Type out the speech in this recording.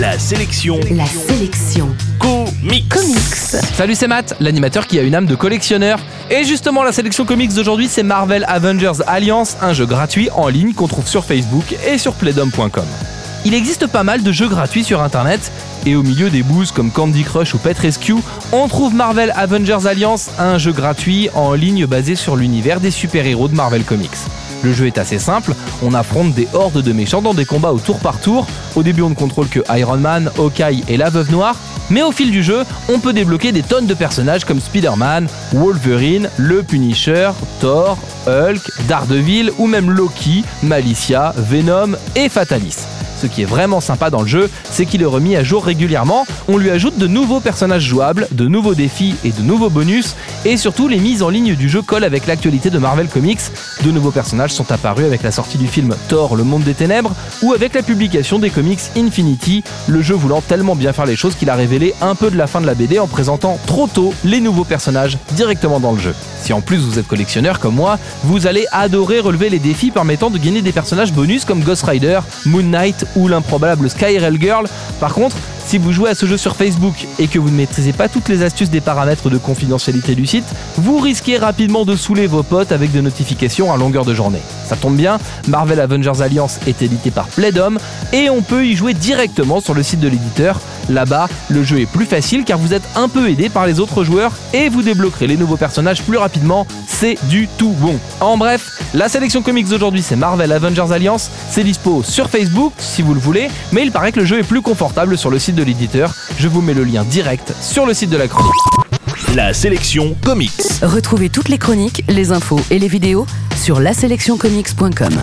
La sélection La sélection comics. comics. Salut, c'est Matt, l'animateur qui a une âme de collectionneur. Et justement, la sélection comics d'aujourd'hui, c'est Marvel Avengers Alliance, un jeu gratuit en ligne qu'on trouve sur Facebook et sur playdom.com. Il existe pas mal de jeux gratuits sur internet, et au milieu des boosts comme Candy Crush ou Pet Rescue, on trouve Marvel Avengers Alliance, un jeu gratuit en ligne basé sur l'univers des super-héros de Marvel Comics. Le jeu est assez simple, on affronte des hordes de méchants dans des combats au tour par tour. Au début on ne contrôle que Iron Man, Hawkeye et la Veuve Noire, mais au fil du jeu, on peut débloquer des tonnes de personnages comme Spider-Man, Wolverine, le Punisher, Thor, Hulk, Daredevil ou même Loki, Malicia, Venom et Fatalis. Ce qui est vraiment sympa dans le jeu, c'est qu'il est remis à jour régulièrement, on lui ajoute de nouveaux personnages jouables, de nouveaux défis et de nouveaux bonus, et surtout les mises en ligne du jeu collent avec l'actualité de Marvel Comics. De nouveaux personnages sont apparus avec la sortie du film Thor, le monde des ténèbres, ou avec la publication des comics Infinity, le jeu voulant tellement bien faire les choses qu'il a révélé un peu de la fin de la BD en présentant trop tôt les nouveaux personnages directement dans le jeu. Si en plus vous êtes collectionneur comme moi, vous allez adorer relever les défis permettant de gagner des personnages bonus comme Ghost Rider, Moon Knight ou l'improbable Skyrail Girl. Par contre, si vous jouez à ce jeu sur Facebook et que vous ne maîtrisez pas toutes les astuces des paramètres de confidentialité du site, vous risquez rapidement de saouler vos potes avec des notifications à longueur de journée. Ça tombe bien, Marvel Avengers Alliance est édité par Playdom et on peut y jouer directement sur le site de l'éditeur. Là-bas, le jeu est plus facile car vous êtes un peu aidé par les autres joueurs et vous débloquerez les nouveaux personnages plus rapidement. C'est du tout bon. En bref, la sélection comics d'aujourd'hui c'est Marvel Avengers Alliance. C'est dispo sur Facebook si vous le voulez, mais il paraît que le jeu est plus confortable sur le site de l'éditeur. Je vous mets le lien direct sur le site de la chronique. La sélection comics. Retrouvez toutes les chroniques, les infos et les vidéos sur laselectioncomics.com.